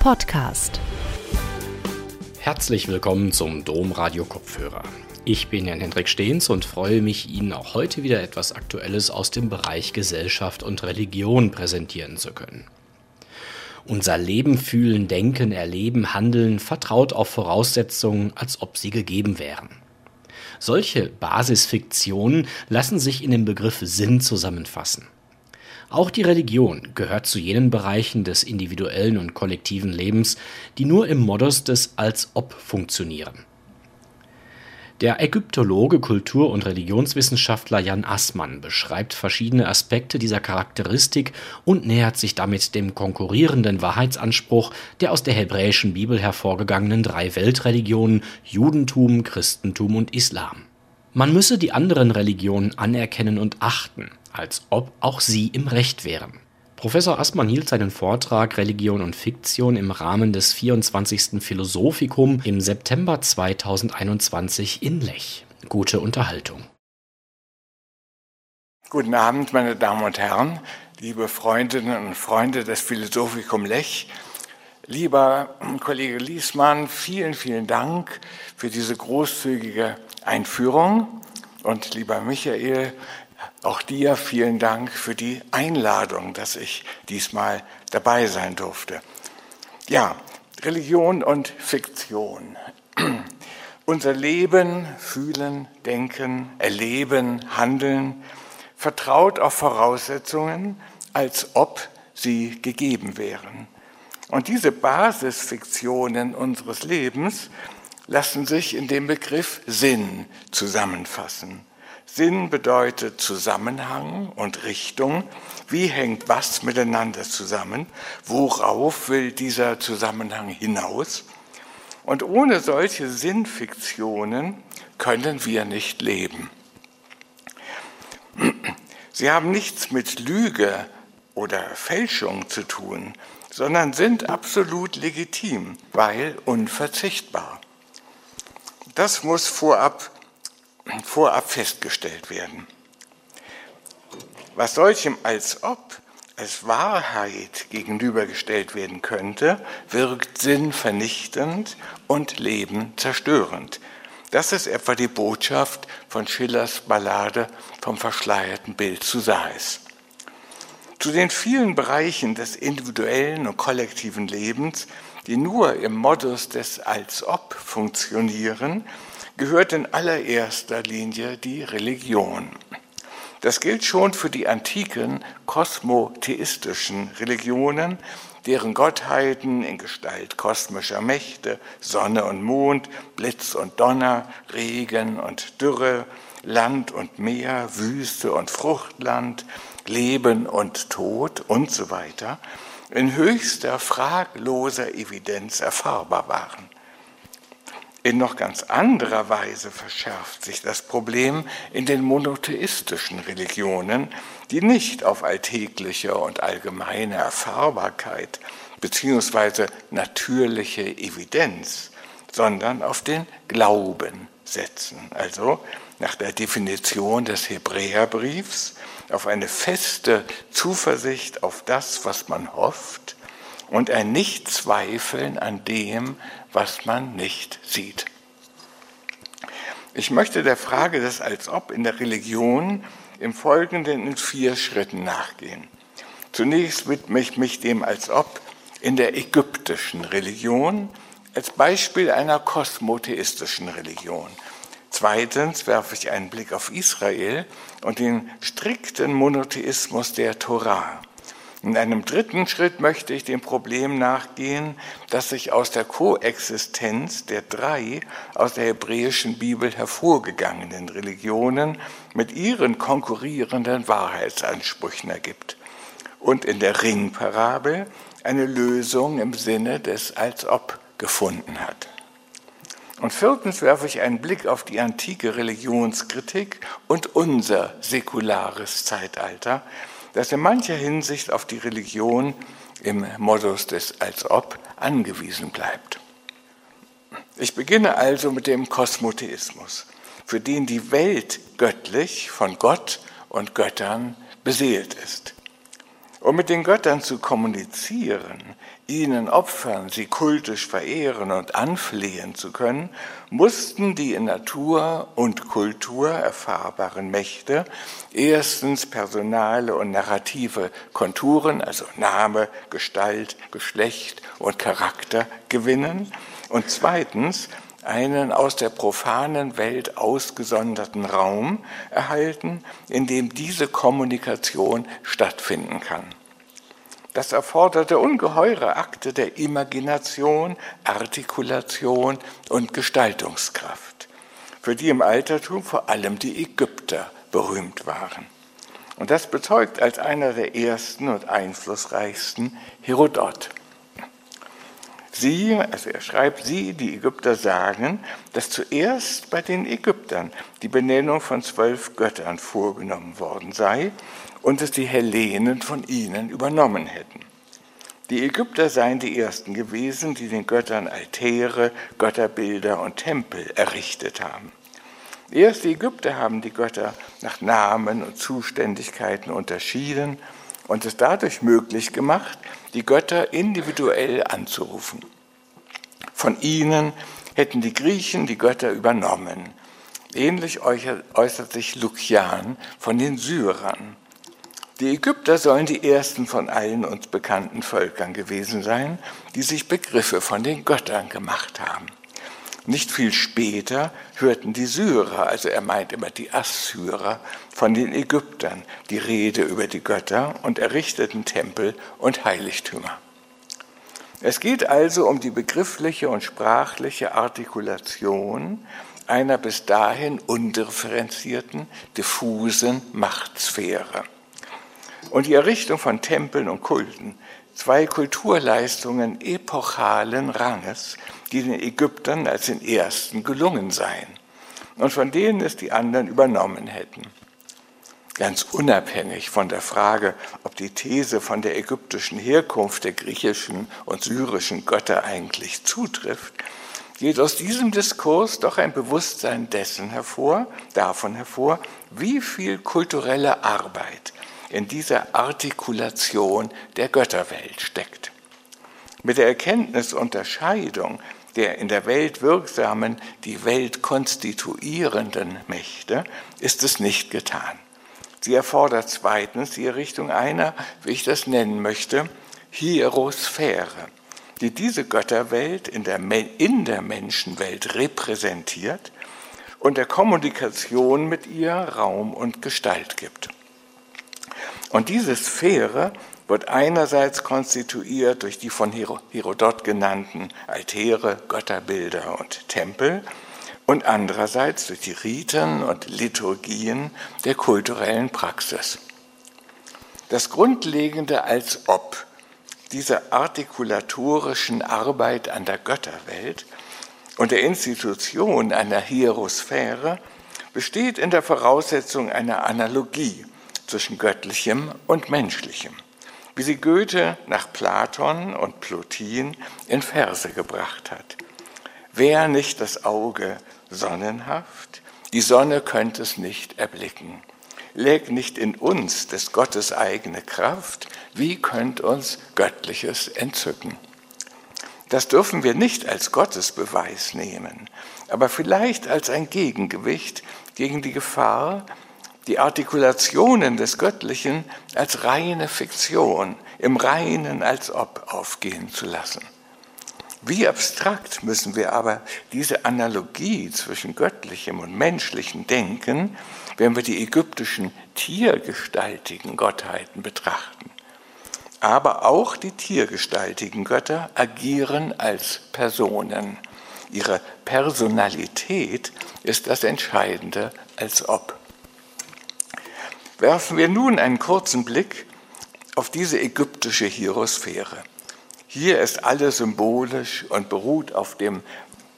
Podcast. Herzlich willkommen zum Domradio Kopfhörer. Ich bin Jan Hendrik Stehns und freue mich, Ihnen auch heute wieder etwas Aktuelles aus dem Bereich Gesellschaft und Religion präsentieren zu können. Unser Leben, Fühlen, Denken, Erleben, Handeln vertraut auf Voraussetzungen, als ob sie gegeben wären. Solche Basisfiktionen lassen sich in dem Begriff Sinn zusammenfassen. Auch die Religion gehört zu jenen Bereichen des individuellen und kollektiven Lebens, die nur im Modus des Als-Ob funktionieren. Der Ägyptologe, Kultur- und Religionswissenschaftler Jan Assmann beschreibt verschiedene Aspekte dieser Charakteristik und nähert sich damit dem konkurrierenden Wahrheitsanspruch der aus der hebräischen Bibel hervorgegangenen drei Weltreligionen Judentum, Christentum und Islam. Man müsse die anderen Religionen anerkennen und achten, als ob auch sie im Recht wären. Professor Aßmann hielt seinen Vortrag Religion und Fiktion im Rahmen des 24. Philosophikum im September 2021 in Lech. Gute Unterhaltung. Guten Abend, meine Damen und Herren, liebe Freundinnen und Freunde des Philosophikum Lech. Lieber Kollege Liesmann, vielen, vielen Dank für diese großzügige Einführung. Und lieber Michael, auch dir vielen Dank für die Einladung, dass ich diesmal dabei sein durfte. Ja, Religion und Fiktion. Unser Leben, Fühlen, Denken, Erleben, Handeln vertraut auf Voraussetzungen, als ob sie gegeben wären. Und diese Basisfiktionen unseres Lebens lassen sich in dem Begriff Sinn zusammenfassen. Sinn bedeutet Zusammenhang und Richtung. Wie hängt was miteinander zusammen? Worauf will dieser Zusammenhang hinaus? Und ohne solche Sinnfiktionen können wir nicht leben. Sie haben nichts mit Lüge oder Fälschung zu tun, sondern sind absolut legitim, weil unverzichtbar. Das muss vorab vorab festgestellt werden. Was solchem als ob als Wahrheit gegenübergestellt werden könnte, wirkt sinnvernichtend und Leben zerstörend. Das ist etwa die Botschaft von Schillers Ballade vom verschleierten Bild zu Sais. Zu den vielen Bereichen des individuellen und kollektiven Lebens, die nur im Modus des Als-Ob funktionieren, gehört in allererster Linie die Religion. Das gilt schon für die antiken kosmotheistischen Religionen, deren Gottheiten in Gestalt kosmischer Mächte, Sonne und Mond, Blitz und Donner, Regen und Dürre, Land und Meer, Wüste und Fruchtland, Leben und Tod und so weiter in höchster fragloser Evidenz erfahrbar waren. In noch ganz anderer Weise verschärft sich das Problem in den monotheistischen Religionen, die nicht auf alltägliche und allgemeine Erfahrbarkeit bzw. natürliche Evidenz, sondern auf den Glauben setzen. Also nach der Definition des Hebräerbriefs auf eine feste Zuversicht auf das, was man hofft und ein Nichtzweifeln an dem, was man nicht sieht. Ich möchte der Frage des Als ob in der Religion im Folgenden in vier Schritten nachgehen. Zunächst widme ich mich dem Als ob in der ägyptischen Religion als Beispiel einer kosmotheistischen Religion. Zweitens werfe ich einen Blick auf Israel und den strikten Monotheismus der Torah. In einem dritten Schritt möchte ich dem Problem nachgehen, dass sich aus der Koexistenz der drei aus der hebräischen Bibel hervorgegangenen Religionen mit ihren konkurrierenden Wahrheitsansprüchen ergibt. Und in der Ringparabel eine Lösung im Sinne des als ob gefunden hat. Und viertens werfe ich einen Blick auf die antike Religionskritik und unser säkulares Zeitalter, das in mancher Hinsicht auf die Religion im Modus des Als ob angewiesen bleibt. Ich beginne also mit dem Kosmotheismus, für den die Welt göttlich von Gott und Göttern beseelt ist. Um mit den Göttern zu kommunizieren, ihnen opfern, sie kultisch verehren und anflehen zu können, mussten die in Natur und Kultur erfahrbaren Mächte erstens personale und narrative Konturen, also Name, Gestalt, Geschlecht und Charakter gewinnen und zweitens einen aus der profanen Welt ausgesonderten Raum erhalten, in dem diese Kommunikation stattfinden kann. Das erforderte ungeheure Akte der Imagination, Artikulation und Gestaltungskraft, für die im Altertum vor allem die Ägypter berühmt waren. Und das bezeugt als einer der ersten und einflussreichsten Herodot. Sie, also er schreibt, Sie, die Ägypter, sagen, dass zuerst bei den Ägyptern die Benennung von zwölf Göttern vorgenommen worden sei und es die Hellenen von ihnen übernommen hätten. Die Ägypter seien die ersten gewesen, die den Göttern Altäre, Götterbilder und Tempel errichtet haben. Erst die Ägypter haben die Götter nach Namen und Zuständigkeiten unterschieden und es dadurch möglich gemacht, die Götter individuell anzurufen. Von ihnen hätten die Griechen die Götter übernommen. Ähnlich äußert sich Lukian von den Syrern. Die Ägypter sollen die ersten von allen uns bekannten Völkern gewesen sein, die sich Begriffe von den Göttern gemacht haben. Nicht viel später hörten die Syrer, also er meint immer die Assyrer, von den Ägyptern die Rede über die Götter und errichteten Tempel und Heiligtümer. Es geht also um die begriffliche und sprachliche Artikulation einer bis dahin undifferenzierten, diffusen Machtsphäre. Und die Errichtung von Tempeln und Kulten zwei Kulturleistungen epochalen Ranges, die den Ägyptern als den ersten gelungen seien und von denen es die anderen übernommen hätten. Ganz unabhängig von der Frage, ob die These von der ägyptischen Herkunft der griechischen und syrischen Götter eigentlich zutrifft, geht aus diesem Diskurs doch ein Bewusstsein dessen hervor, davon hervor, wie viel kulturelle Arbeit in dieser Artikulation der Götterwelt steckt. Mit der Erkenntnisunterscheidung der in der Welt wirksamen, die Welt konstituierenden Mächte ist es nicht getan. Sie erfordert zweitens die Errichtung einer, wie ich das nennen möchte, Hierosphäre, die diese Götterwelt in der, in der Menschenwelt repräsentiert und der Kommunikation mit ihr Raum und Gestalt gibt. Und diese Sphäre wird einerseits konstituiert durch die von Herodot genannten Altäre, Götterbilder und Tempel und andererseits durch die Riten und Liturgien der kulturellen Praxis. Das Grundlegende als ob dieser artikulatorischen Arbeit an der Götterwelt und der Institution einer Hierosphäre besteht in der Voraussetzung einer Analogie zwischen Göttlichem und Menschlichem, wie sie Goethe nach Platon und Plotin in Verse gebracht hat. Wer nicht das Auge sonnenhaft, die Sonne könnte es nicht erblicken. Lägt nicht in uns des Gottes eigene Kraft, wie könnt uns Göttliches entzücken? Das dürfen wir nicht als Gottesbeweis nehmen, aber vielleicht als ein Gegengewicht gegen die Gefahr, die Artikulationen des Göttlichen als reine Fiktion, im reinen als ob aufgehen zu lassen. Wie abstrakt müssen wir aber diese Analogie zwischen göttlichem und menschlichem denken, wenn wir die ägyptischen tiergestaltigen Gottheiten betrachten. Aber auch die tiergestaltigen Götter agieren als Personen. Ihre Personalität ist das Entscheidende als ob. Werfen wir nun einen kurzen Blick auf diese ägyptische Hierosphäre. Hier ist alles symbolisch und beruht auf dem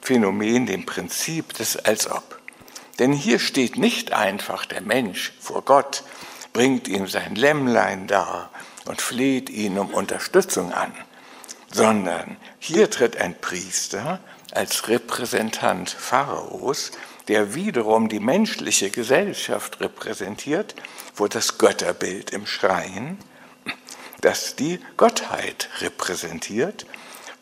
Phänomen, dem Prinzip des Als ob. Denn hier steht nicht einfach der Mensch vor Gott, bringt ihm sein Lämmlein dar und fleht ihn um Unterstützung an, sondern hier tritt ein Priester als Repräsentant Pharaos, der wiederum die menschliche Gesellschaft repräsentiert, vor das Götterbild im Schrein das die Gottheit repräsentiert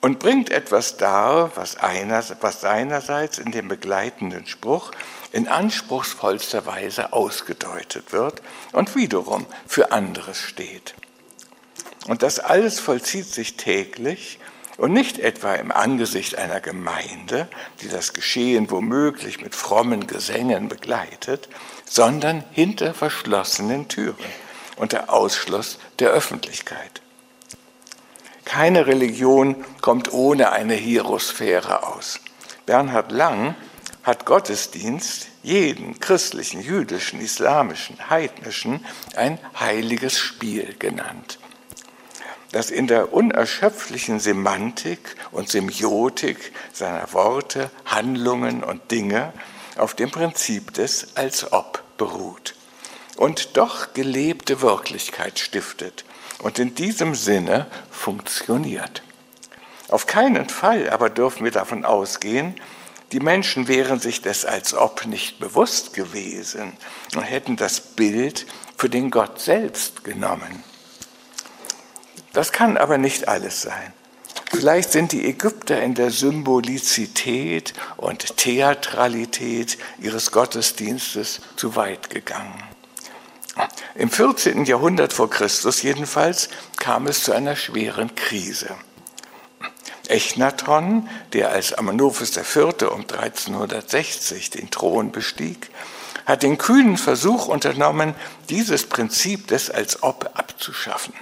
und bringt etwas dar, was, einer, was seinerseits in dem begleitenden Spruch in anspruchsvollster Weise ausgedeutet wird und wiederum für anderes steht. Und das alles vollzieht sich täglich und nicht etwa im Angesicht einer Gemeinde, die das Geschehen womöglich mit frommen Gesängen begleitet, sondern hinter verschlossenen Türen unter Ausschluss der Öffentlichkeit. Keine Religion kommt ohne eine Hierosphäre aus. Bernhard Lang hat Gottesdienst, jeden christlichen, jüdischen, islamischen, heidnischen, ein heiliges Spiel genannt, das in der unerschöpflichen Semantik und Semiotik seiner Worte, Handlungen und Dinge auf dem Prinzip des als ob beruht und doch gelebte Wirklichkeit stiftet und in diesem Sinne funktioniert. Auf keinen Fall aber dürfen wir davon ausgehen, die Menschen wären sich des als ob nicht bewusst gewesen und hätten das Bild für den Gott selbst genommen. Das kann aber nicht alles sein. Vielleicht sind die Ägypter in der Symbolizität und Theatralität ihres Gottesdienstes zu weit gegangen. Im 14. Jahrhundert vor Christus jedenfalls kam es zu einer schweren Krise. Echnatron, der als Amenophis IV. um 1360 den Thron bestieg, hat den kühnen Versuch unternommen, dieses Prinzip des als ob abzuschaffen.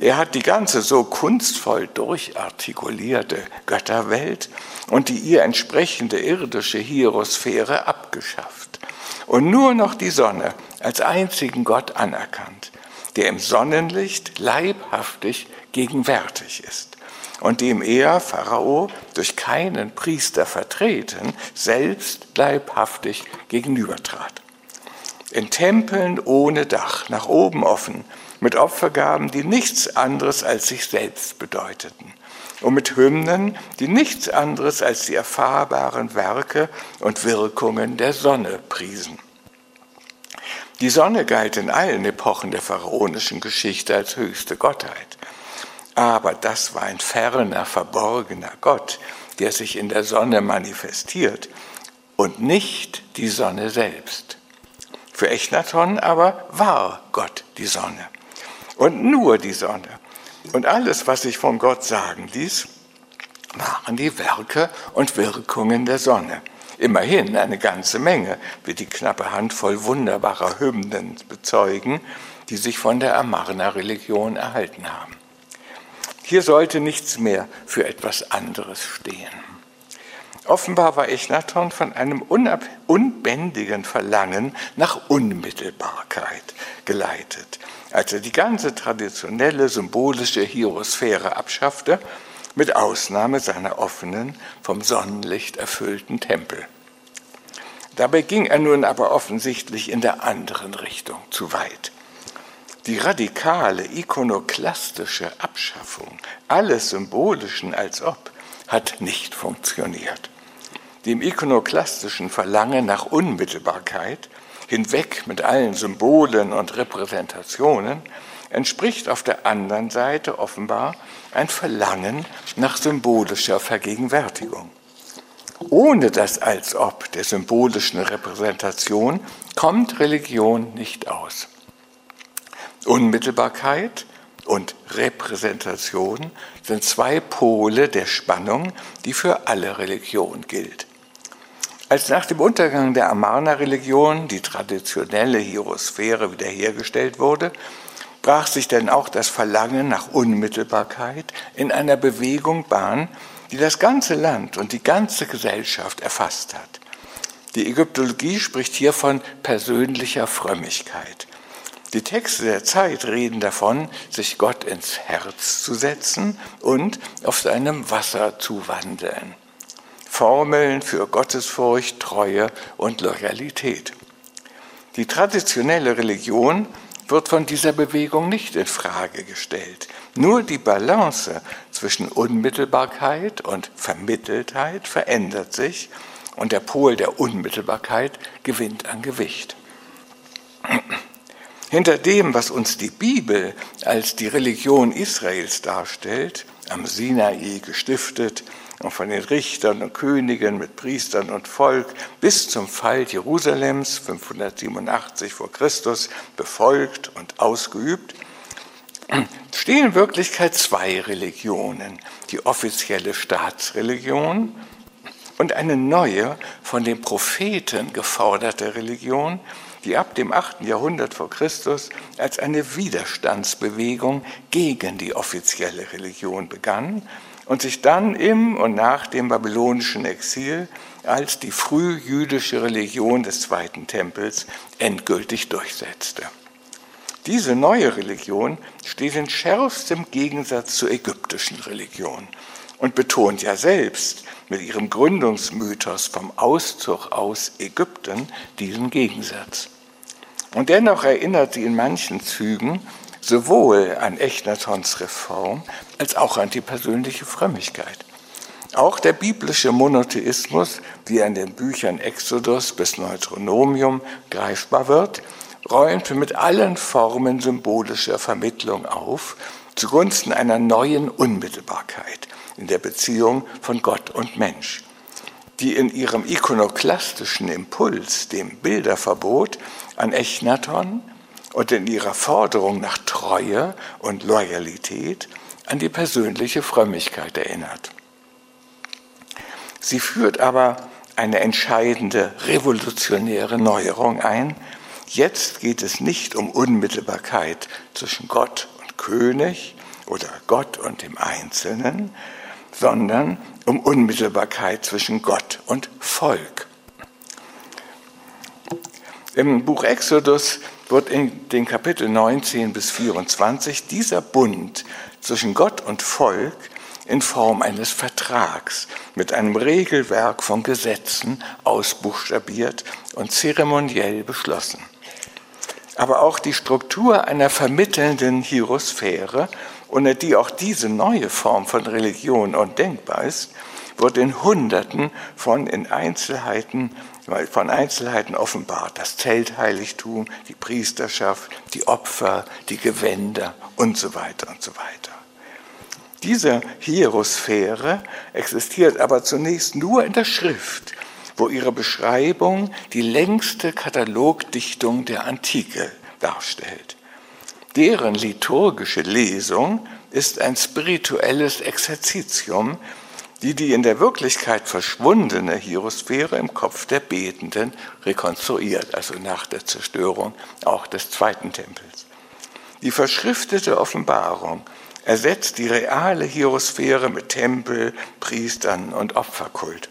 Er hat die ganze so kunstvoll durchartikulierte Götterwelt und die ihr entsprechende irdische Hierosphäre abgeschafft und nur noch die Sonne als einzigen Gott anerkannt, der im Sonnenlicht leibhaftig gegenwärtig ist und dem er, Pharao, durch keinen Priester vertreten, selbst leibhaftig gegenübertrat. In Tempeln ohne Dach, nach oben offen, mit Opfergaben, die nichts anderes als sich selbst bedeuteten und mit Hymnen, die nichts anderes als die erfahrbaren Werke und Wirkungen der Sonne priesen. Die Sonne galt in allen Epochen der pharaonischen Geschichte als höchste Gottheit. Aber das war ein ferner, verborgener Gott, der sich in der Sonne manifestiert und nicht die Sonne selbst. Für Echnaton aber war Gott die Sonne und nur die Sonne. Und alles, was sich von Gott sagen ließ, waren die Werke und Wirkungen der Sonne. Immerhin eine ganze Menge, wie die knappe Handvoll wunderbarer Hymnen bezeugen, die sich von der Amarna-Religion erhalten haben. Hier sollte nichts mehr für etwas anderes stehen. Offenbar war Echnaton von einem unbändigen Verlangen nach Unmittelbarkeit geleitet, als er die ganze traditionelle symbolische Hierosphäre abschaffte mit Ausnahme seiner offenen, vom Sonnenlicht erfüllten Tempel. Dabei ging er nun aber offensichtlich in der anderen Richtung zu weit. Die radikale ikonoklastische Abschaffung alles Symbolischen als ob hat nicht funktioniert. Dem ikonoklastischen Verlangen nach Unmittelbarkeit, hinweg mit allen Symbolen und Repräsentationen, entspricht auf der anderen Seite offenbar ein Verlangen nach symbolischer Vergegenwärtigung. Ohne das als ob der symbolischen Repräsentation kommt Religion nicht aus. Unmittelbarkeit und Repräsentation sind zwei Pole der Spannung, die für alle Religionen gilt. Als nach dem Untergang der Amarna-Religion die traditionelle Hierosphäre wiederhergestellt wurde, brach sich denn auch das Verlangen nach Unmittelbarkeit in einer Bewegung Bahn, die das ganze Land und die ganze Gesellschaft erfasst hat. Die Ägyptologie spricht hier von persönlicher Frömmigkeit. Die Texte der Zeit reden davon, sich Gott ins Herz zu setzen und auf seinem Wasser zu wandeln. Formeln für Gottesfurcht, Treue und Loyalität. Die traditionelle Religion wird von dieser Bewegung nicht in Frage gestellt. Nur die Balance zwischen Unmittelbarkeit und Vermitteltheit verändert sich und der Pol der Unmittelbarkeit gewinnt an Gewicht. Hinter dem, was uns die Bibel als die Religion Israels darstellt, am Sinai gestiftet und von den Richtern und Königen mit Priestern und Volk bis zum Fall Jerusalems 587 vor Christus befolgt und ausgeübt, stehen in Wirklichkeit zwei Religionen. Die offizielle Staatsreligion und eine neue, von den Propheten geforderte Religion, die ab dem 8. Jahrhundert vor Christus als eine Widerstandsbewegung gegen die offizielle Religion begann und sich dann im und nach dem babylonischen Exil als die frühjüdische Religion des Zweiten Tempels endgültig durchsetzte. Diese neue Religion steht in schärfstem Gegensatz zur ägyptischen Religion und betont ja selbst mit ihrem Gründungsmythos vom Auszug aus Ägypten diesen Gegensatz. Und dennoch erinnert sie in manchen Zügen sowohl an Echnatons Reform als auch an die persönliche Frömmigkeit. Auch der biblische Monotheismus, wie er in den Büchern Exodus bis Neutronomium greifbar wird, räumte mit allen Formen symbolischer Vermittlung auf, zugunsten einer neuen Unmittelbarkeit in der Beziehung von Gott und Mensch, die in ihrem ikonoklastischen Impuls, dem Bilderverbot an Echnaton und in ihrer Forderung nach Treue und Loyalität an die persönliche Frömmigkeit erinnert. Sie führt aber eine entscheidende revolutionäre Neuerung ein. Jetzt geht es nicht um Unmittelbarkeit zwischen Gott und König oder Gott und dem Einzelnen, sondern um Unmittelbarkeit zwischen Gott und Volk. Im Buch Exodus wird in den Kapitel 19 bis 24 dieser Bund zwischen Gott und Volk in Form eines Vertrags mit einem Regelwerk von Gesetzen ausbuchstabiert und zeremoniell beschlossen. Aber auch die Struktur einer vermittelnden Hierosphäre, ohne die auch diese neue Form von Religion undenkbar ist, wird in Hunderten von in Einzelheiten von Einzelheiten offenbart. Das Zeltheiligtum, die Priesterschaft, die Opfer, die Gewänder und so weiter und so weiter. Diese Hierosphäre existiert aber zunächst nur in der Schrift, wo ihre Beschreibung die längste Katalogdichtung der Antike darstellt. Deren liturgische Lesung ist ein spirituelles Exerzitium, die die in der Wirklichkeit verschwundene Hierosphäre im Kopf der Betenden rekonstruiert, also nach der Zerstörung auch des zweiten Tempels. Die verschriftete Offenbarung ersetzt die reale Hierosphäre mit Tempel, Priestern und Opferkult.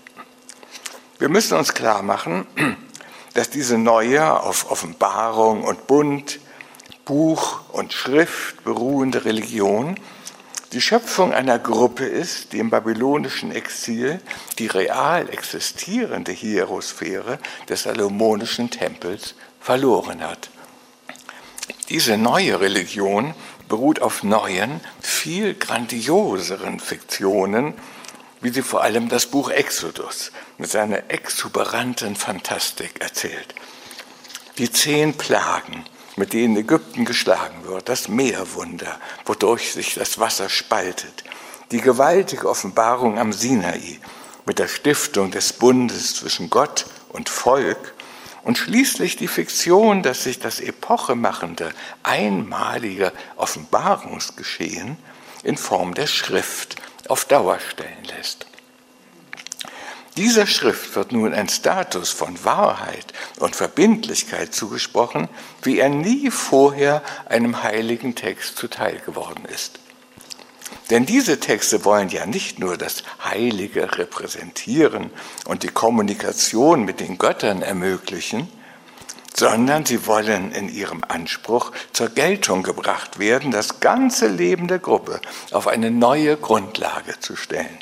Wir müssen uns klar machen, dass diese neue auf Offenbarung und Bund, Buch und Schrift beruhende Religion die Schöpfung einer Gruppe ist, die im babylonischen Exil die real existierende Hierosphäre des salomonischen Tempels verloren hat. Diese neue Religion beruht auf neuen, viel grandioseren Fiktionen, wie sie vor allem das Buch Exodus mit seiner exuberanten Fantastik erzählt. Die zehn Plagen, mit denen Ägypten geschlagen wird, das Meerwunder, wodurch sich das Wasser spaltet, die gewaltige Offenbarung am Sinai mit der Stiftung des Bundes zwischen Gott und Volk und schließlich die Fiktion, dass sich das epochemachende, einmalige Offenbarungsgeschehen in Form der Schrift auf Dauer stellen lässt. Dieser Schrift wird nun ein Status von Wahrheit und Verbindlichkeit zugesprochen, wie er nie vorher einem heiligen Text zuteil geworden ist. Denn diese Texte wollen ja nicht nur das Heilige repräsentieren und die Kommunikation mit den Göttern ermöglichen, sondern sie wollen in ihrem Anspruch zur Geltung gebracht werden, das ganze Leben der Gruppe auf eine neue Grundlage zu stellen.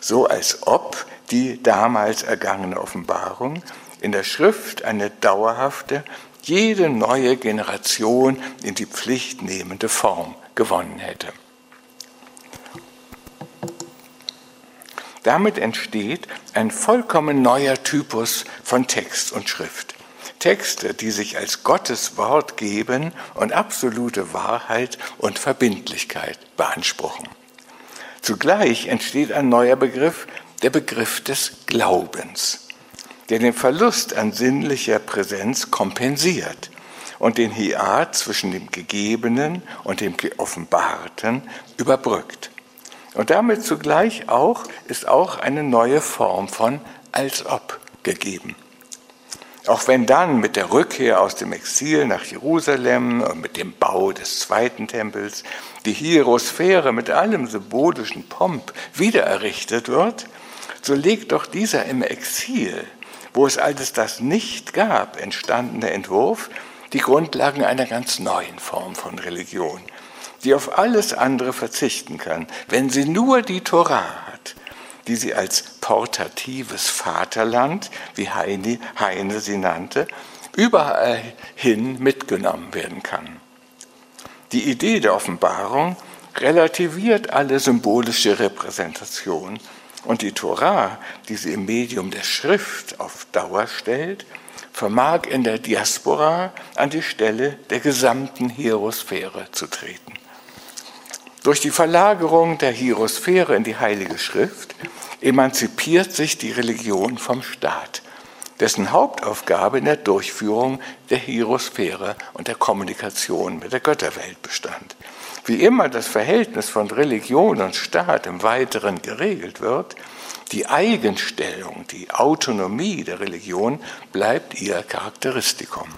So als ob die damals ergangene Offenbarung in der Schrift eine dauerhafte, jede neue Generation in die Pflicht nehmende Form gewonnen hätte. Damit entsteht ein vollkommen neuer Typus von Text und Schrift. Texte, die sich als Gottes Wort geben und absolute Wahrheit und Verbindlichkeit beanspruchen. Zugleich entsteht ein neuer Begriff, der Begriff des Glaubens, der den Verlust an sinnlicher Präsenz kompensiert und den Hiat zwischen dem Gegebenen und dem Geoffenbarten überbrückt. Und damit zugleich auch ist auch eine neue Form von als ob gegeben. Auch wenn dann mit der Rückkehr aus dem Exil nach Jerusalem und mit dem Bau des zweiten Tempels die Hierosphäre mit allem symbolischen Pomp wiedererrichtet wird, so legt doch dieser im Exil, wo es alles das nicht gab, entstandene Entwurf die Grundlagen einer ganz neuen Form von Religion, die auf alles andere verzichten kann, wenn sie nur die Torah hat, die sie als portatives Vaterland, wie Heine, Heine sie nannte, überall hin mitgenommen werden kann. Die Idee der Offenbarung relativiert alle symbolische Repräsentation und die Torah, die sie im Medium der Schrift auf Dauer stellt, vermag in der Diaspora an die Stelle der gesamten Hierosphäre zu treten. Durch die Verlagerung der Hierosphäre in die Heilige Schrift emanzipiert sich die Religion vom Staat, dessen Hauptaufgabe in der Durchführung der Hierosphäre und der Kommunikation mit der Götterwelt bestand. Wie immer das Verhältnis von Religion und Staat im Weiteren geregelt wird, die Eigenstellung, die Autonomie der Religion bleibt ihr Charakteristikum.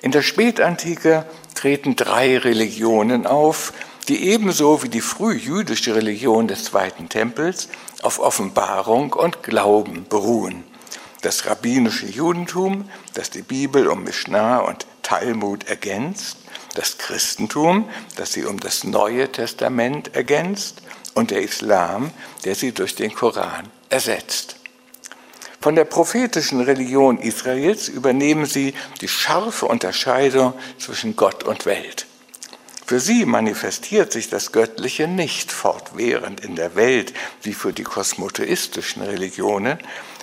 In der Spätantike treten drei Religionen auf, die ebenso wie die frühjüdische Religion des Zweiten Tempels auf Offenbarung und Glauben beruhen. Das rabbinische Judentum, das die Bibel um Mishnah und Talmud ergänzt, das Christentum, das sie um das Neue Testament ergänzt, und der Islam, der sie durch den Koran ersetzt. Von der prophetischen Religion Israels übernehmen sie die scharfe Unterscheidung zwischen Gott und Welt. Für sie manifestiert sich das Göttliche nicht fortwährend in der Welt wie für die kosmotheistischen Religionen,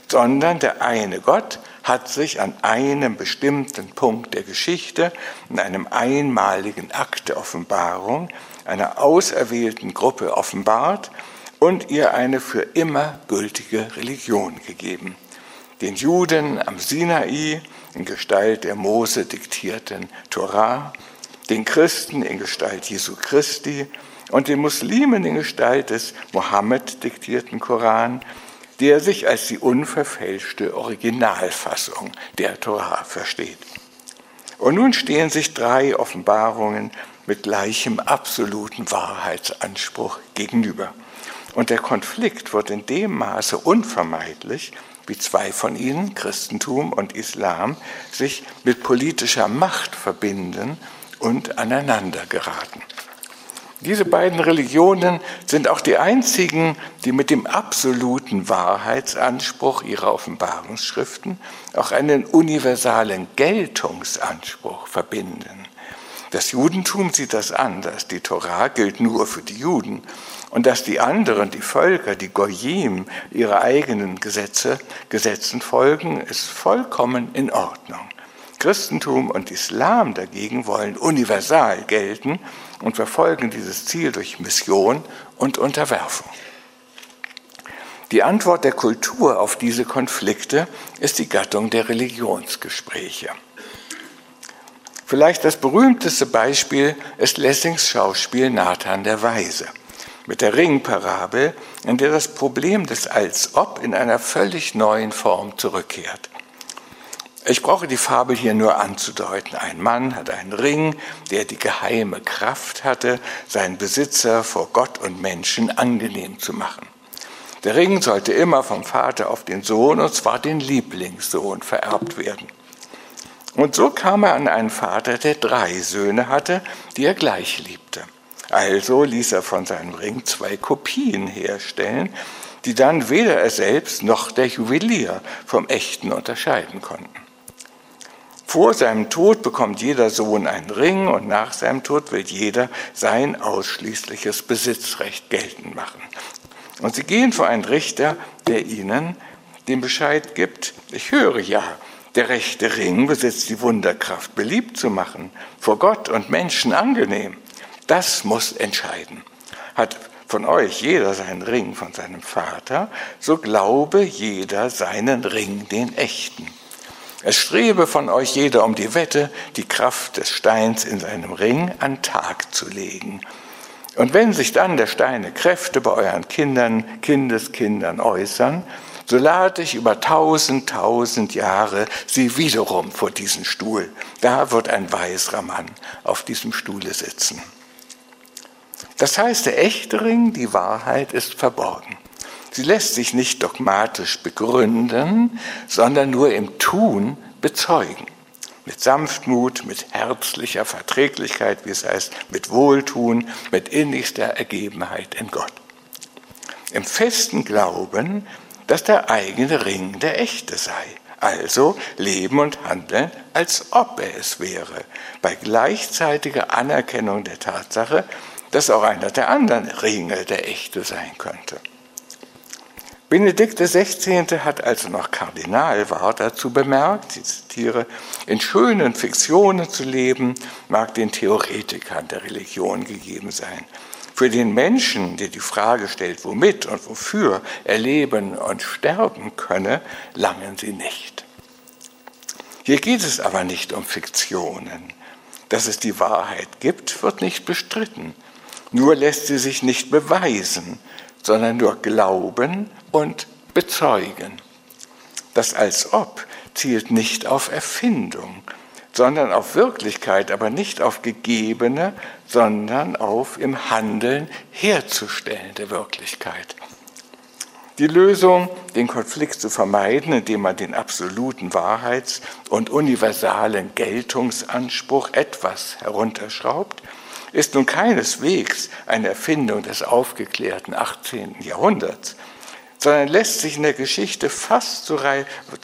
sondern der eine Gott hat sich an einem bestimmten Punkt der Geschichte, in einem einmaligen Akt der Offenbarung, einer auserwählten Gruppe offenbart und ihr eine für immer gültige Religion gegeben. Den Juden am Sinai in Gestalt der Mose diktierten Torah, den Christen in Gestalt Jesu Christi und den Muslimen in Gestalt des Mohammed diktierten Koran, der sich als die unverfälschte Originalfassung der Torah versteht. Und nun stehen sich drei Offenbarungen mit gleichem absoluten Wahrheitsanspruch gegenüber. Und der Konflikt wird in dem Maße unvermeidlich, wie zwei von ihnen, Christentum und Islam, sich mit politischer Macht verbinden und aneinander geraten. Diese beiden Religionen sind auch die einzigen, die mit dem absoluten Wahrheitsanspruch ihrer Offenbarungsschriften auch einen universalen Geltungsanspruch verbinden. Das Judentum sieht das anders. Die Torah gilt nur für die Juden. Und dass die anderen, die Völker, die Goyim, ihre eigenen Gesetze, Gesetzen folgen, ist vollkommen in Ordnung. Christentum und Islam dagegen wollen universal gelten und verfolgen dieses Ziel durch Mission und Unterwerfung. Die Antwort der Kultur auf diese Konflikte ist die Gattung der Religionsgespräche. Vielleicht das berühmteste Beispiel ist Lessings Schauspiel Nathan der Weise mit der Ringparabel, in der das Problem des Als ob in einer völlig neuen Form zurückkehrt. Ich brauche die Fabel hier nur anzudeuten. Ein Mann hat einen Ring, der die geheime Kraft hatte, seinen Besitzer vor Gott und Menschen angenehm zu machen. Der Ring sollte immer vom Vater auf den Sohn, und zwar den Lieblingssohn, vererbt werden. Und so kam er an einen Vater, der drei Söhne hatte, die er gleich liebte. Also ließ er von seinem Ring zwei Kopien herstellen, die dann weder er selbst noch der Juwelier vom echten unterscheiden konnten. Vor seinem Tod bekommt jeder Sohn einen Ring und nach seinem Tod will jeder sein ausschließliches Besitzrecht geltend machen. Und sie gehen vor einen Richter, der ihnen dem Bescheid gibt, ich höre ja, der rechte Ring besitzt die Wunderkraft, beliebt zu machen, vor Gott und Menschen angenehm. Das muss entscheiden. Hat von euch jeder seinen Ring von seinem Vater, so glaube jeder seinen Ring, den echten. Es strebe von euch jeder um die Wette, die Kraft des Steins in seinem Ring an Tag zu legen. Und wenn sich dann der Steine Kräfte bei euren Kindern, Kindeskindern äußern, so lade ich über tausend, tausend Jahre sie wiederum vor diesen Stuhl. Da wird ein weißer Mann auf diesem Stuhle sitzen. Das heißt, der echte Ring, die Wahrheit ist verborgen. Sie lässt sich nicht dogmatisch begründen, sondern nur im Tun bezeugen. Mit Sanftmut, mit herzlicher Verträglichkeit, wie es heißt, mit Wohltun, mit innigster Ergebenheit in Gott. Im festen Glauben, dass der eigene Ring der echte sei. Also leben und handeln, als ob er es wäre, bei gleichzeitiger Anerkennung der Tatsache, dass auch einer der anderen Ringe der echte sein könnte. Benedikt XVI. hat also noch Kardinal war dazu bemerkt, ich zitiere, in schönen Fiktionen zu leben, mag den Theoretikern der Religion gegeben sein. Für den Menschen, der die Frage stellt, womit und wofür er leben und sterben könne, langen sie nicht. Hier geht es aber nicht um Fiktionen. Dass es die Wahrheit gibt, wird nicht bestritten. Nur lässt sie sich nicht beweisen, sondern nur glauben und bezeugen. Das als ob zielt nicht auf Erfindung, sondern auf Wirklichkeit, aber nicht auf gegebene, sondern auf im Handeln herzustellende Wirklichkeit. Die Lösung, den Konflikt zu vermeiden, indem man den absoluten Wahrheits- und universalen Geltungsanspruch etwas herunterschraubt, ist nun keineswegs eine Erfindung des aufgeklärten 18. Jahrhunderts, sondern lässt sich in der Geschichte fast so,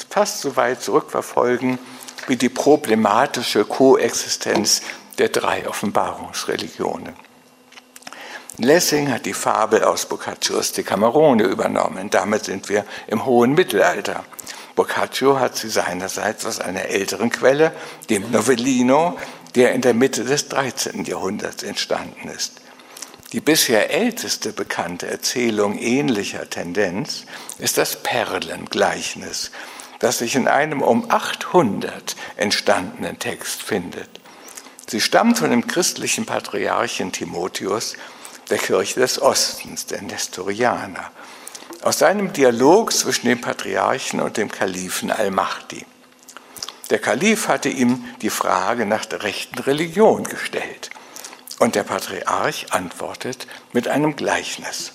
fast so weit zurückverfolgen wie die problematische Koexistenz der drei Offenbarungsreligionen. Lessing hat die Fabel aus Boccaccio's Decamerone übernommen. Damit sind wir im hohen Mittelalter. Boccaccio hat sie seinerseits aus einer älteren Quelle, dem Novellino, der in der Mitte des 13. Jahrhunderts entstanden ist. Die bisher älteste bekannte Erzählung ähnlicher Tendenz ist das Perlengleichnis, das sich in einem um 800 entstandenen Text findet. Sie stammt von dem christlichen Patriarchen Timotheus der Kirche des Ostens, der Nestorianer, aus seinem Dialog zwischen dem Patriarchen und dem Kalifen Al-Mahdi. Der Kalif hatte ihm die Frage nach der rechten Religion gestellt und der Patriarch antwortet mit einem Gleichnis.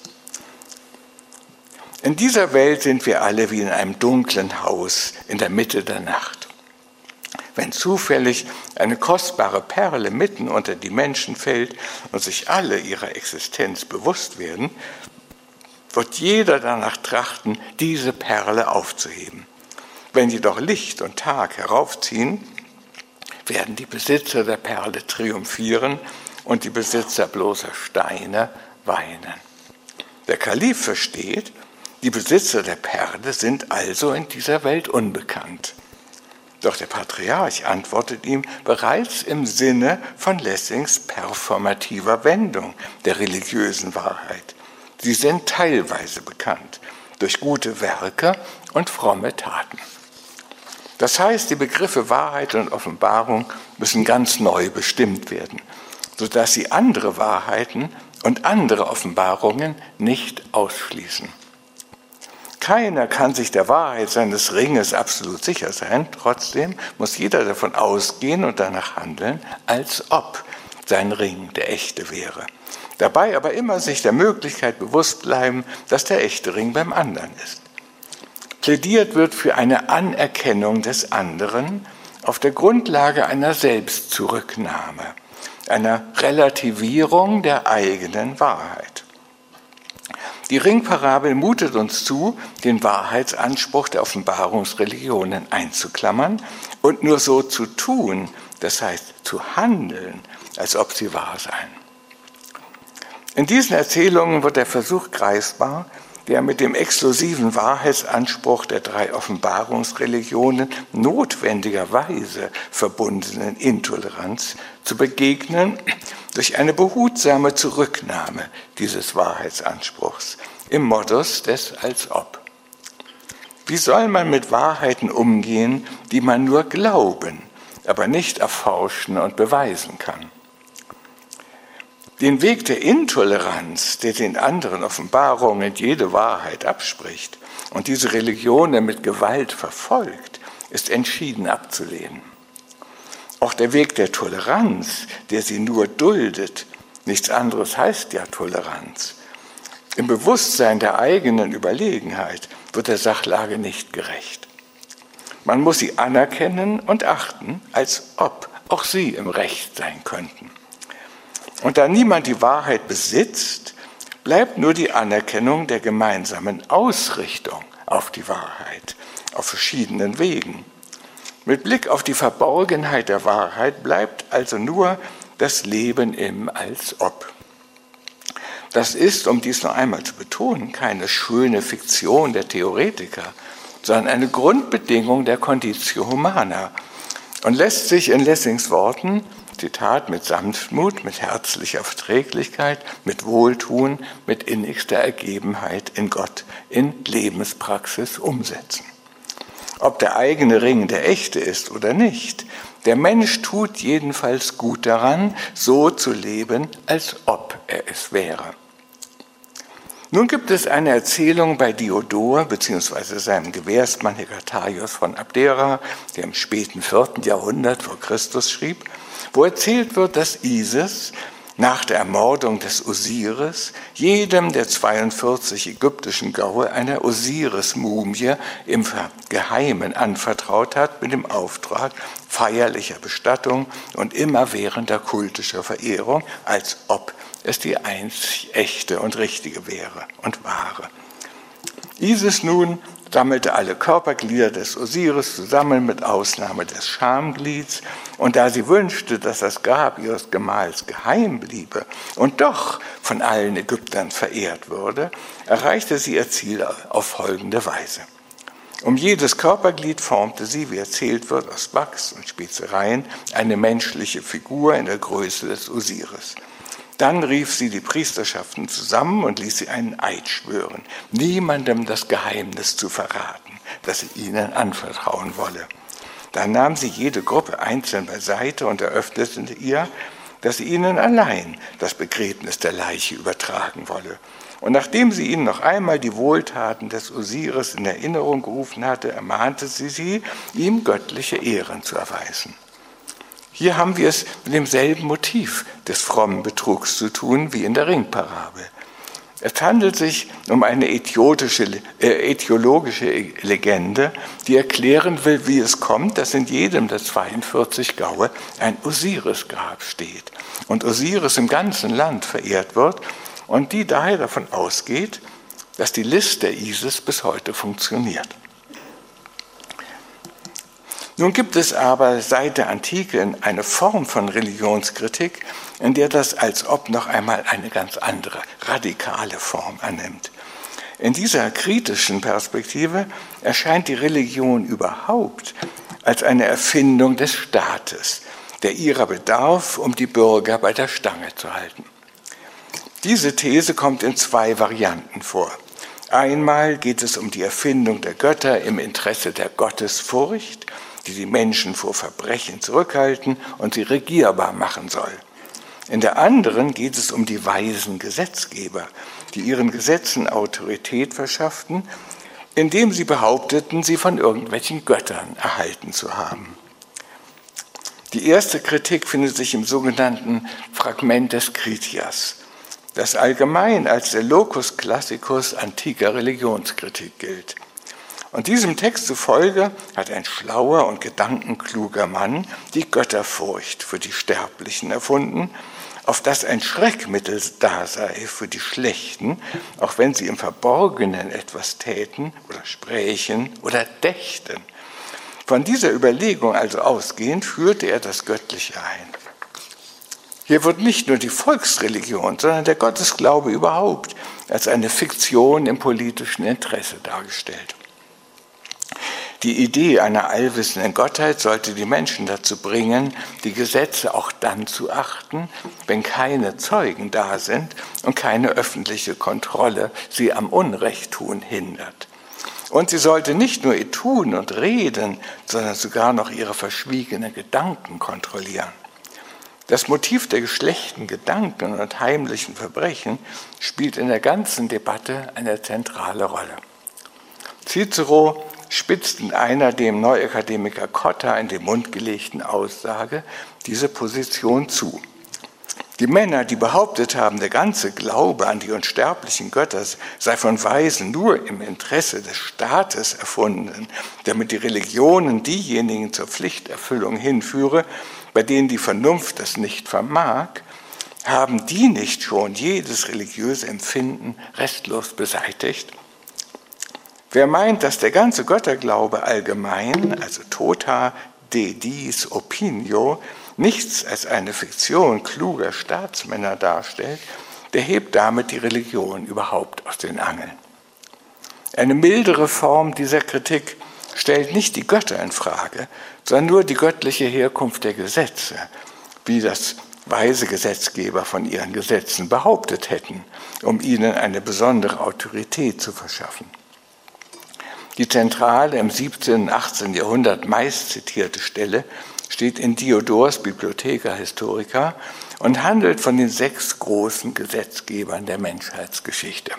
In dieser Welt sind wir alle wie in einem dunklen Haus in der Mitte der Nacht. Wenn zufällig eine kostbare Perle mitten unter die Menschen fällt und sich alle ihrer Existenz bewusst werden, wird jeder danach trachten, diese Perle aufzuheben. Wenn jedoch Licht und Tag heraufziehen, werden die Besitzer der Perle triumphieren und die Besitzer bloßer Steine weinen. Der Kalif versteht, die Besitzer der Perle sind also in dieser Welt unbekannt. Doch der Patriarch antwortet ihm bereits im Sinne von Lessings performativer Wendung der religiösen Wahrheit. Sie sind teilweise bekannt durch gute Werke und fromme Taten. Das heißt, die Begriffe Wahrheit und Offenbarung müssen ganz neu bestimmt werden, sodass sie andere Wahrheiten und andere Offenbarungen nicht ausschließen. Keiner kann sich der Wahrheit seines Ringes absolut sicher sein. Trotzdem muss jeder davon ausgehen und danach handeln, als ob sein Ring der echte wäre. Dabei aber immer sich der Möglichkeit bewusst bleiben, dass der echte Ring beim anderen ist. Plädiert wird für eine Anerkennung des anderen auf der Grundlage einer Selbstzurücknahme, einer Relativierung der eigenen Wahrheit. Die Ringparabel mutet uns zu, den Wahrheitsanspruch der Offenbarungsreligionen einzuklammern und nur so zu tun, das heißt zu handeln, als ob sie wahr seien. In diesen Erzählungen wird der Versuch greifbar, der mit dem exklusiven Wahrheitsanspruch der drei Offenbarungsreligionen notwendigerweise verbundenen Intoleranz zu begegnen durch eine behutsame Zurücknahme dieses Wahrheitsanspruchs im Modus des als ob. Wie soll man mit Wahrheiten umgehen, die man nur glauben, aber nicht erforschen und beweisen kann? Den Weg der Intoleranz, der den anderen Offenbarungen jede Wahrheit abspricht und diese Religionen mit Gewalt verfolgt, ist entschieden abzulehnen. Auch der Weg der Toleranz, der sie nur duldet, nichts anderes heißt ja Toleranz, im Bewusstsein der eigenen Überlegenheit wird der Sachlage nicht gerecht. Man muss sie anerkennen und achten, als ob auch sie im Recht sein könnten. Und da niemand die Wahrheit besitzt, bleibt nur die Anerkennung der gemeinsamen Ausrichtung auf die Wahrheit auf verschiedenen Wegen. Mit Blick auf die Verborgenheit der Wahrheit bleibt also nur das Leben im als ob. Das ist, um dies noch einmal zu betonen, keine schöne Fiktion der Theoretiker, sondern eine Grundbedingung der Conditio Humana und lässt sich in Lessings Worten Zitat, mit Sanftmut, mit herzlicher Verträglichkeit, mit Wohltun, mit innigster Ergebenheit in Gott, in Lebenspraxis umsetzen. Ob der eigene Ring der echte ist oder nicht, der Mensch tut jedenfalls gut daran, so zu leben, als ob er es wäre. Nun gibt es eine Erzählung bei Diodor bzw. seinem Gewährsmann Hekataios von Abdera, der im späten vierten Jahrhundert vor Christus schrieb, wo erzählt wird, dass Isis nach der Ermordung des Osiris jedem der 42 ägyptischen Gaue eine Osiris-Mumie im Geheimen anvertraut hat mit dem Auftrag feierlicher Bestattung und immerwährender kultischer Verehrung, als ob es die einzig echte und richtige wäre und wahre. Isis nun sammelte alle Körperglieder des Osiris zusammen mit Ausnahme des Schamglieds, und da sie wünschte, dass das Grab ihres Gemahls geheim bliebe und doch von allen Ägyptern verehrt würde, erreichte sie ihr Ziel auf folgende Weise. Um jedes Körperglied formte sie, wie erzählt wird, aus Wachs und Spezereien eine menschliche Figur in der Größe des Osiris. Dann rief sie die Priesterschaften zusammen und ließ sie einen Eid schwören, niemandem das Geheimnis zu verraten, das sie ihnen anvertrauen wolle. Dann nahm sie jede Gruppe einzeln beiseite und eröffnete ihr, dass sie ihnen allein das Begräbnis der Leiche übertragen wolle. Und nachdem sie ihnen noch einmal die Wohltaten des Osiris in Erinnerung gerufen hatte, ermahnte sie sie, ihm göttliche Ehren zu erweisen. Hier haben wir es mit demselben Motiv des frommen Betrugs zu tun wie in der Ringparabel. Es handelt sich um eine idiotische, äh, äthiologische Legende, die erklären will, wie es kommt, dass in jedem der 42 Gaue ein Osiris-Grab steht und Osiris im ganzen Land verehrt wird und die daher davon ausgeht, dass die List der Isis bis heute funktioniert. Nun gibt es aber seit der Antike eine Form von Religionskritik, in der das als ob noch einmal eine ganz andere, radikale Form annimmt. In dieser kritischen Perspektive erscheint die Religion überhaupt als eine Erfindung des Staates, der ihrer bedarf, um die Bürger bei der Stange zu halten. Diese These kommt in zwei Varianten vor. Einmal geht es um die Erfindung der Götter im Interesse der Gottesfurcht die die Menschen vor Verbrechen zurückhalten und sie regierbar machen soll. In der anderen geht es um die weisen Gesetzgeber, die ihren Gesetzen Autorität verschafften, indem sie behaupteten, sie von irgendwelchen Göttern erhalten zu haben. Die erste Kritik findet sich im sogenannten Fragment des Kritias, das allgemein als der Locus classicus antiker Religionskritik gilt. Und diesem Text zufolge hat ein schlauer und gedankenkluger Mann die Götterfurcht für die Sterblichen erfunden, auf das ein Schreckmittel da sei für die Schlechten, auch wenn sie im Verborgenen etwas täten oder sprächen oder dächten. Von dieser Überlegung also ausgehend führte er das Göttliche ein. Hier wird nicht nur die Volksreligion, sondern der Gottesglaube überhaupt als eine Fiktion im politischen Interesse dargestellt. Die Idee einer allwissenden Gottheit sollte die Menschen dazu bringen, die Gesetze auch dann zu achten, wenn keine Zeugen da sind und keine öffentliche Kontrolle sie am Unrechttun hindert. Und sie sollte nicht nur ihr Tun und Reden, sondern sogar noch ihre verschwiegenen Gedanken kontrollieren. Das Motiv der geschlechten Gedanken und heimlichen Verbrechen spielt in der ganzen Debatte eine zentrale Rolle. Cicero spitzt in einer dem Neuakademiker Cotta in den Mund gelegten Aussage diese Position zu. Die Männer, die behauptet haben, der ganze Glaube an die unsterblichen Götter sei von Weisen nur im Interesse des Staates erfunden, damit die Religionen diejenigen zur Pflichterfüllung hinführe, bei denen die Vernunft das nicht vermag, haben die nicht schon jedes religiöse Empfinden restlos beseitigt? Wer meint, dass der ganze Götterglaube allgemein, also tota de dies opinio, nichts als eine Fiktion kluger Staatsmänner darstellt, der hebt damit die Religion überhaupt aus den Angeln. Eine mildere Form dieser Kritik stellt nicht die Götter in Frage, sondern nur die göttliche Herkunft der Gesetze, wie das weise Gesetzgeber von ihren Gesetzen behauptet hätten, um ihnen eine besondere Autorität zu verschaffen. Die zentrale im 17. und 18. Jahrhundert meist zitierte Stelle steht in Diodors Bibliotheca Historica und handelt von den sechs großen Gesetzgebern der Menschheitsgeschichte.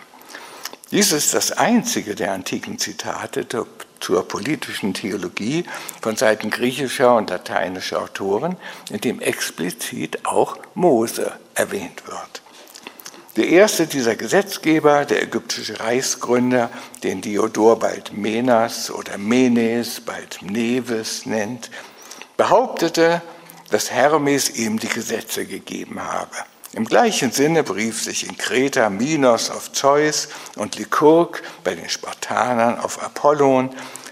Dies ist das einzige der antiken Zitate zur politischen Theologie von Seiten griechischer und lateinischer Autoren, in dem explizit auch Mose erwähnt wird. Der erste dieser Gesetzgeber, der ägyptische Reichsgründer, den Diodor bald Menas oder Menes, bald Neves nennt, behauptete, dass Hermes ihm die Gesetze gegeben habe. Im gleichen Sinne berief sich in Kreta Minos auf Zeus und Lykurg bei den Spartanern auf Apollon,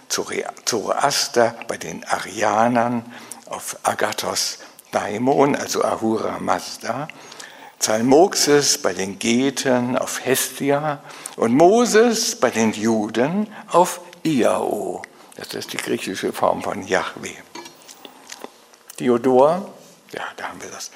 Zoroaster bei den Arianern auf Agathos Daimon, also Ahura Mazda, Zalmoxes bei den Geten auf Hestia und Moses bei den Juden auf Iao. Das ist die griechische Form von Yahweh. Diodor, ja, da haben wir das.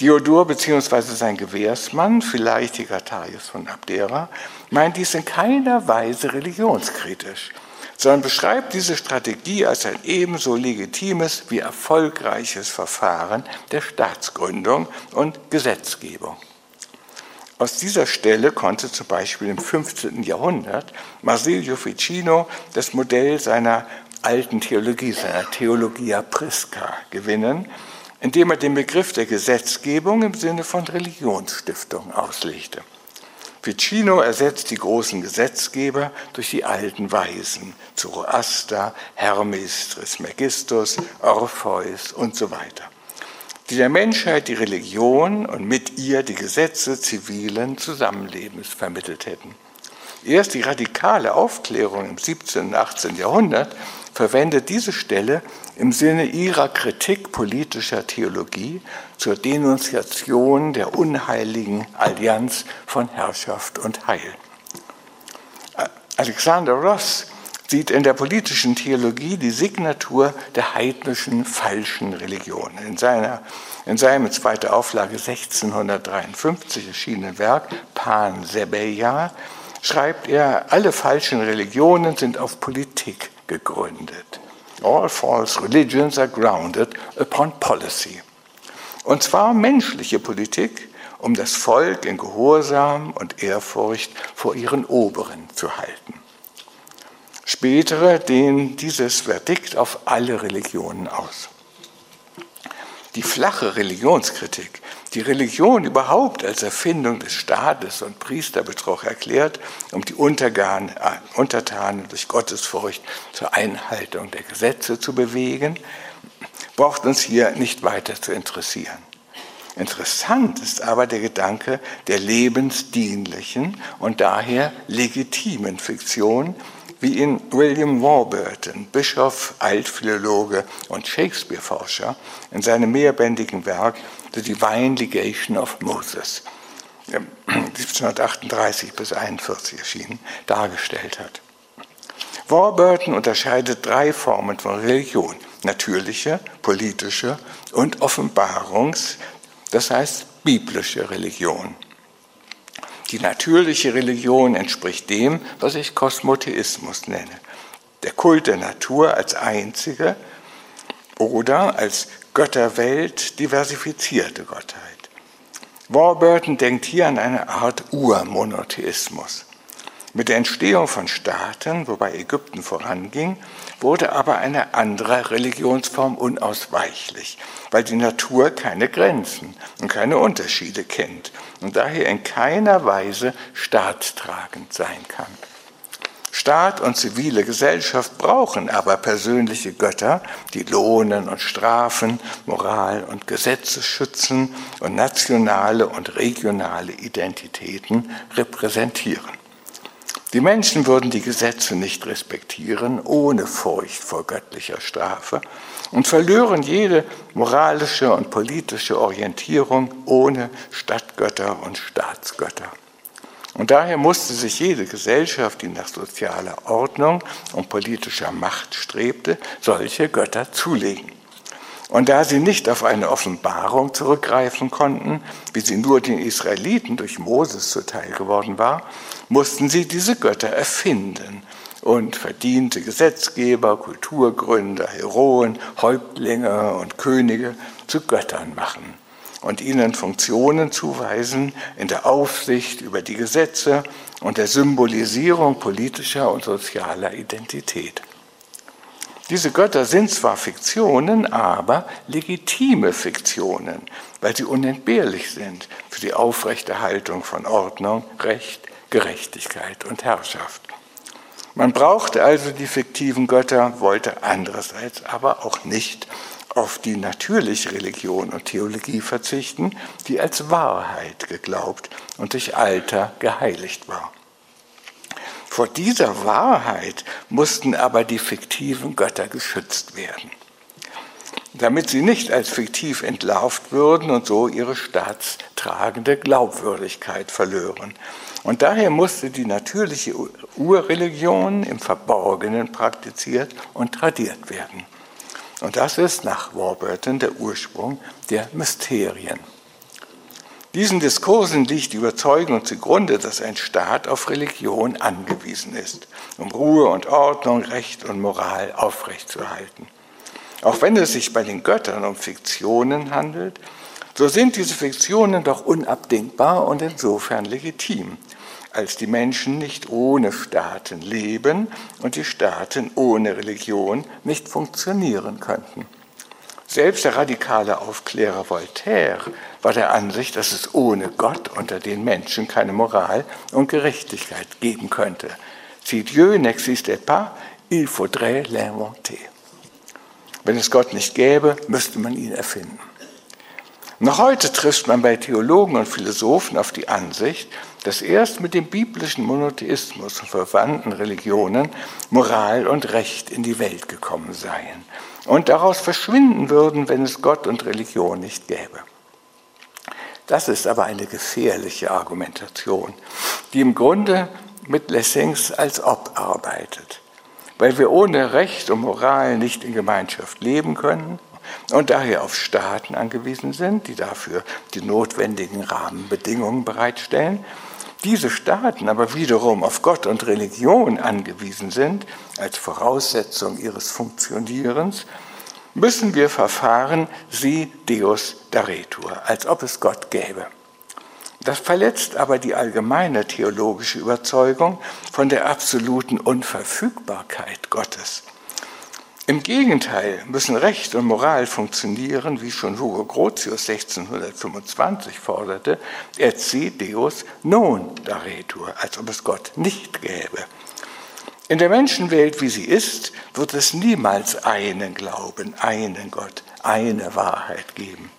Diodor bzw. sein Gewährsmann, vielleicht Hikatarius von Abdera, meint dies in keiner Weise religionskritisch sondern beschreibt diese Strategie als ein ebenso legitimes wie erfolgreiches Verfahren der Staatsgründung und Gesetzgebung. Aus dieser Stelle konnte zum Beispiel im 15. Jahrhundert Marsilio Ficino das Modell seiner alten Theologie, seiner Theologia Prisca, gewinnen, indem er den Begriff der Gesetzgebung im Sinne von Religionsstiftung auslegte. Ficino ersetzt die großen Gesetzgeber durch die alten Weisen, Zoroaster, Hermes Trismegistus, Orpheus und so weiter, die der Menschheit die Religion und mit ihr die Gesetze zivilen Zusammenlebens vermittelt hätten. Erst die radikale Aufklärung im 17. und 18. Jahrhundert verwendet diese Stelle im Sinne ihrer Kritik politischer Theologie zur Denunziation der unheiligen Allianz von Herrschaft und Heil. Alexander Ross sieht in der politischen Theologie die Signatur der heidnischen falschen Religion. In, seiner, in seinem zweiten Auflage 1653 erschienenen Werk Pan Sebeia schreibt er, alle falschen Religionen sind auf Politik gegründet. All false religions are grounded upon policy. Und zwar menschliche Politik, um das Volk in Gehorsam und Ehrfurcht vor ihren Oberen zu halten. Spätere dehnen dieses Verdikt auf alle Religionen aus. Die flache Religionskritik, die Religion überhaupt als Erfindung des Staates und Priesterbetrug erklärt, um die Untertanen durch Gottesfurcht zur Einhaltung der Gesetze zu bewegen, braucht uns hier nicht weiter zu interessieren. Interessant ist aber der Gedanke der lebensdienlichen und daher legitimen Fiktion, wie ihn William Warburton, Bischof, Altphilologe und Shakespeare-Forscher, in seinem mehrbändigen Werk The Divine Legation of Moses, 1738 bis 41 erschienen, dargestellt hat. Warburton unterscheidet drei Formen von Religion. Natürliche, politische und Offenbarungs, das heißt biblische Religion. Die natürliche Religion entspricht dem, was ich Kosmotheismus nenne. Der Kult der Natur als einzige oder als Götterwelt diversifizierte Gottheit. Warburton denkt hier an eine Art Urmonotheismus. Mit der Entstehung von Staaten, wobei Ägypten voranging, wurde aber eine andere Religionsform unausweichlich, weil die Natur keine Grenzen und keine Unterschiede kennt und daher in keiner Weise staattragend sein kann. Staat und zivile Gesellschaft brauchen aber persönliche Götter, die lohnen und strafen, Moral und Gesetze schützen und nationale und regionale Identitäten repräsentieren. Die Menschen würden die Gesetze nicht respektieren ohne Furcht vor göttlicher Strafe und verlören jede moralische und politische Orientierung ohne Stadtgötter und Staatsgötter. Und daher musste sich jede Gesellschaft, die nach sozialer Ordnung und politischer Macht strebte, solche Götter zulegen. Und da sie nicht auf eine Offenbarung zurückgreifen konnten, wie sie nur den Israeliten durch Moses zuteil geworden war, mussten sie diese Götter erfinden und verdiente Gesetzgeber, Kulturgründer, Heroen, Häuptlinge und Könige zu Göttern machen und ihnen Funktionen zuweisen in der Aufsicht über die Gesetze und der Symbolisierung politischer und sozialer Identität. Diese Götter sind zwar Fiktionen, aber legitime Fiktionen, weil sie unentbehrlich sind für die Aufrechterhaltung von Ordnung, Recht, Gerechtigkeit und Herrschaft. Man brauchte also die fiktiven Götter, wollte andererseits aber auch nicht auf die natürliche Religion und Theologie verzichten, die als Wahrheit geglaubt und durch Alter geheiligt war. Vor dieser Wahrheit mussten aber die fiktiven Götter geschützt werden, damit sie nicht als fiktiv entlarvt würden und so ihre staatstragende Glaubwürdigkeit verlören. Und daher musste die natürliche Urreligion im Verborgenen praktiziert und tradiert werden. Und das ist nach Warburton der Ursprung der Mysterien. Diesen Diskursen liegt die Überzeugung zugrunde, dass ein Staat auf Religion angewiesen ist, um Ruhe und Ordnung, Recht und Moral aufrechtzuerhalten. Auch wenn es sich bei den Göttern um Fiktionen handelt, so sind diese Fiktionen doch unabdingbar und insofern legitim, als die Menschen nicht ohne Staaten leben und die Staaten ohne Religion nicht funktionieren könnten. Selbst der radikale Aufklärer Voltaire war der Ansicht, dass es ohne Gott unter den Menschen keine Moral und Gerechtigkeit geben könnte. Si Dieu n'existait pas, il faudrait l'inventer. Wenn es Gott nicht gäbe, müsste man ihn erfinden. Noch heute trifft man bei Theologen und Philosophen auf die Ansicht, dass erst mit dem biblischen Monotheismus und verwandten Religionen Moral und Recht in die Welt gekommen seien und daraus verschwinden würden, wenn es Gott und Religion nicht gäbe. Das ist aber eine gefährliche Argumentation, die im Grunde mit Lessings als ob arbeitet, weil wir ohne Recht und Moral nicht in Gemeinschaft leben können und daher auf Staaten angewiesen sind, die dafür die notwendigen Rahmenbedingungen bereitstellen diese Staaten aber wiederum auf Gott und Religion angewiesen sind, als Voraussetzung ihres Funktionierens, müssen wir verfahren, sie Deus daretur, als ob es Gott gäbe. Das verletzt aber die allgemeine theologische Überzeugung von der absoluten Unverfügbarkeit Gottes. Im Gegenteil müssen Recht und Moral funktionieren, wie schon Hugo Grotius 1625 forderte, et si Deus non daretur, als ob es Gott nicht gäbe. In der Menschenwelt, wie sie ist, wird es niemals einen Glauben, einen Gott, eine Wahrheit geben.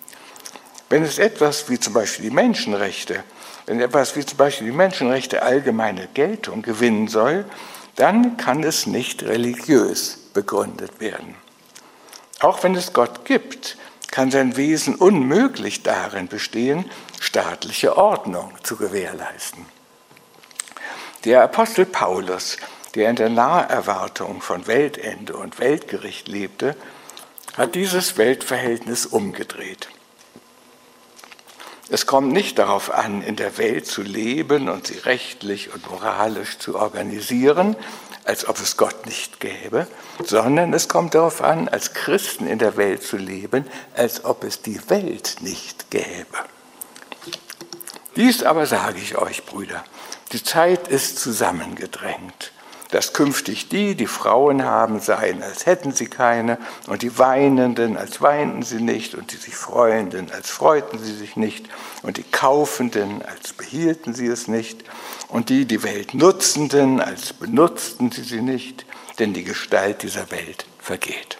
Wenn es etwas wie zum Beispiel die Menschenrechte, wenn etwas wie zum Beispiel die Menschenrechte allgemeine Geltung gewinnen soll, dann kann es nicht religiös begründet werden. Auch wenn es Gott gibt, kann sein Wesen unmöglich darin bestehen, staatliche Ordnung zu gewährleisten. Der Apostel Paulus, der in der Naherwartung von Weltende und Weltgericht lebte, hat dieses Weltverhältnis umgedreht. Es kommt nicht darauf an, in der Welt zu leben und sie rechtlich und moralisch zu organisieren, als ob es Gott nicht gäbe, sondern es kommt darauf an, als Christen in der Welt zu leben, als ob es die Welt nicht gäbe. Dies aber sage ich euch, Brüder, die Zeit ist zusammengedrängt dass künftig die, die Frauen haben, seien, als hätten sie keine, und die Weinenden, als weinten sie nicht, und die sich Freuenden, als freuten sie sich nicht, und die Kaufenden, als behielten sie es nicht, und die, die Welt Nutzenden, als benutzten sie sie nicht, denn die Gestalt dieser Welt vergeht.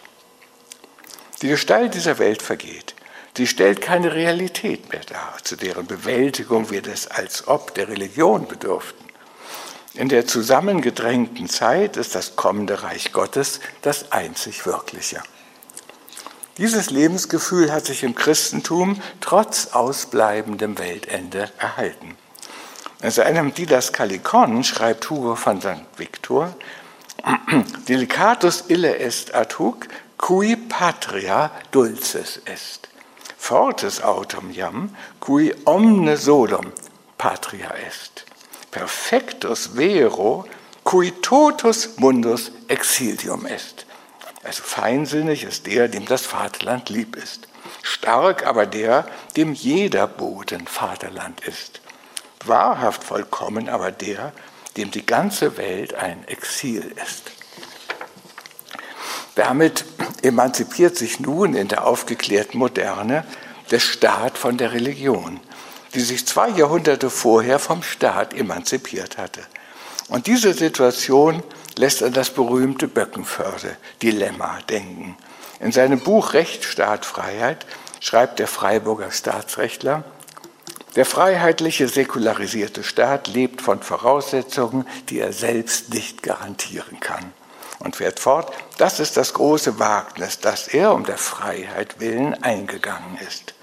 Die Gestalt dieser Welt vergeht. Sie stellt keine Realität mehr dar, zu deren Bewältigung wir das als ob der Religion bedurften. In der zusammengedrängten Zeit ist das kommende Reich Gottes das einzig Wirkliche. Dieses Lebensgefühl hat sich im Christentum trotz ausbleibendem Weltende erhalten. In seinem Didaskalikon schreibt Hugo von St. Victor, Delicatus ille est ad hoc, cui patria dulcis est. Fortes autum jam, cui omne solum patria est perfectus vero cui totus mundus exilium est. Also feinsinnig ist der, dem das Vaterland lieb ist. Stark aber der, dem jeder Boden Vaterland ist. Wahrhaft vollkommen aber der, dem die ganze Welt ein Exil ist. Damit emanzipiert sich nun in der aufgeklärten Moderne der Staat von der Religion die sich zwei Jahrhunderte vorher vom Staat emanzipiert hatte. Und diese Situation lässt an das berühmte Böckenförde-Dilemma denken. In seinem Buch Recht, Staat, Freiheit schreibt der Freiburger Staatsrechtler, der freiheitliche, säkularisierte Staat lebt von Voraussetzungen, die er selbst nicht garantieren kann. Und fährt fort, das ist das große Wagnis, das er um der Freiheit willen eingegangen ist.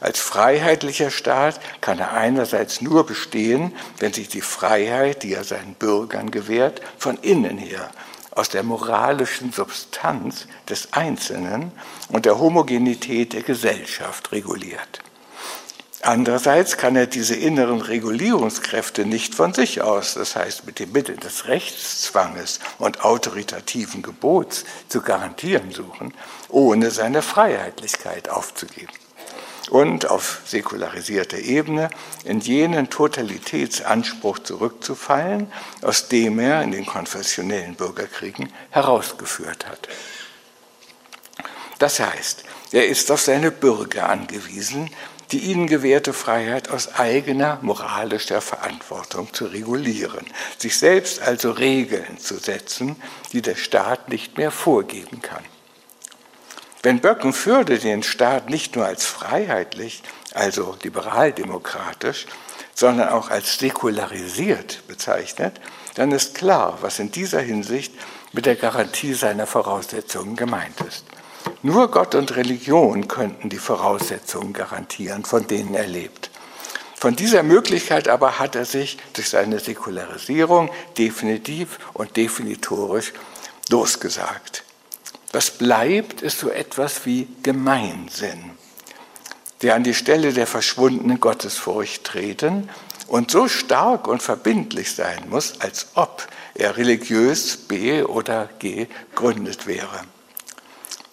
Als freiheitlicher Staat kann er einerseits nur bestehen, wenn sich die Freiheit, die er seinen Bürgern gewährt, von innen her aus der moralischen Substanz des Einzelnen und der Homogenität der Gesellschaft reguliert. Andererseits kann er diese inneren Regulierungskräfte nicht von sich aus, das heißt mit den Mitteln des Rechtszwanges und autoritativen Gebots zu garantieren suchen, ohne seine Freiheitlichkeit aufzugeben und auf säkularisierter Ebene in jenen Totalitätsanspruch zurückzufallen, aus dem er in den konfessionellen Bürgerkriegen herausgeführt hat. Das heißt, er ist auf seine Bürger angewiesen, die ihnen gewährte Freiheit aus eigener moralischer Verantwortung zu regulieren, sich selbst also Regeln zu setzen, die der Staat nicht mehr vorgeben kann. Wenn Böckenförde den Staat nicht nur als freiheitlich, also liberaldemokratisch, sondern auch als säkularisiert bezeichnet, dann ist klar, was in dieser Hinsicht mit der Garantie seiner Voraussetzungen gemeint ist. Nur Gott und Religion könnten die Voraussetzungen garantieren, von denen er lebt. Von dieser Möglichkeit aber hat er sich durch seine Säkularisierung definitiv und definitorisch losgesagt. Was bleibt, ist so etwas wie Gemeinsinn, der an die Stelle der verschwundenen Gottesfurcht treten und so stark und verbindlich sein muss, als ob er religiös B oder G gegründet wäre.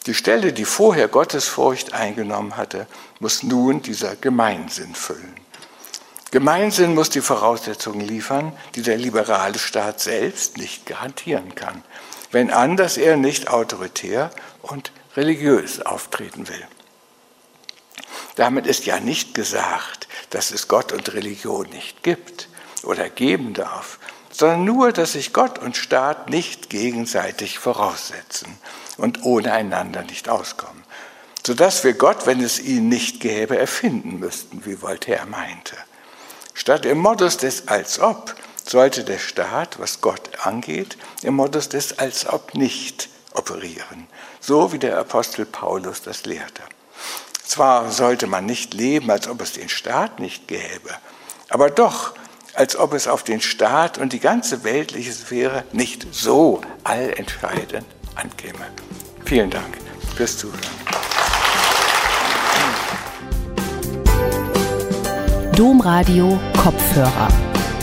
Die Stelle, die vorher Gottesfurcht eingenommen hatte, muss nun dieser Gemeinsinn füllen. Gemeinsinn muss die Voraussetzungen liefern, die der liberale Staat selbst nicht garantieren kann wenn anders er nicht autoritär und religiös auftreten will. Damit ist ja nicht gesagt, dass es Gott und Religion nicht gibt oder geben darf, sondern nur, dass sich Gott und Staat nicht gegenseitig voraussetzen und ohne einander nicht auskommen, sodass wir Gott, wenn es ihn nicht gäbe, erfinden müssten, wie Voltaire meinte. Statt im Modus des Als ob sollte der Staat, was Gott angeht, im Modus des als ob nicht operieren, so wie der Apostel Paulus das lehrte. Zwar sollte man nicht leben, als ob es den Staat nicht gäbe, aber doch, als ob es auf den Staat und die ganze weltliche Sphäre nicht so allentscheidend ankäme. Vielen Dank fürs Zuhören. Domradio Kopfhörer.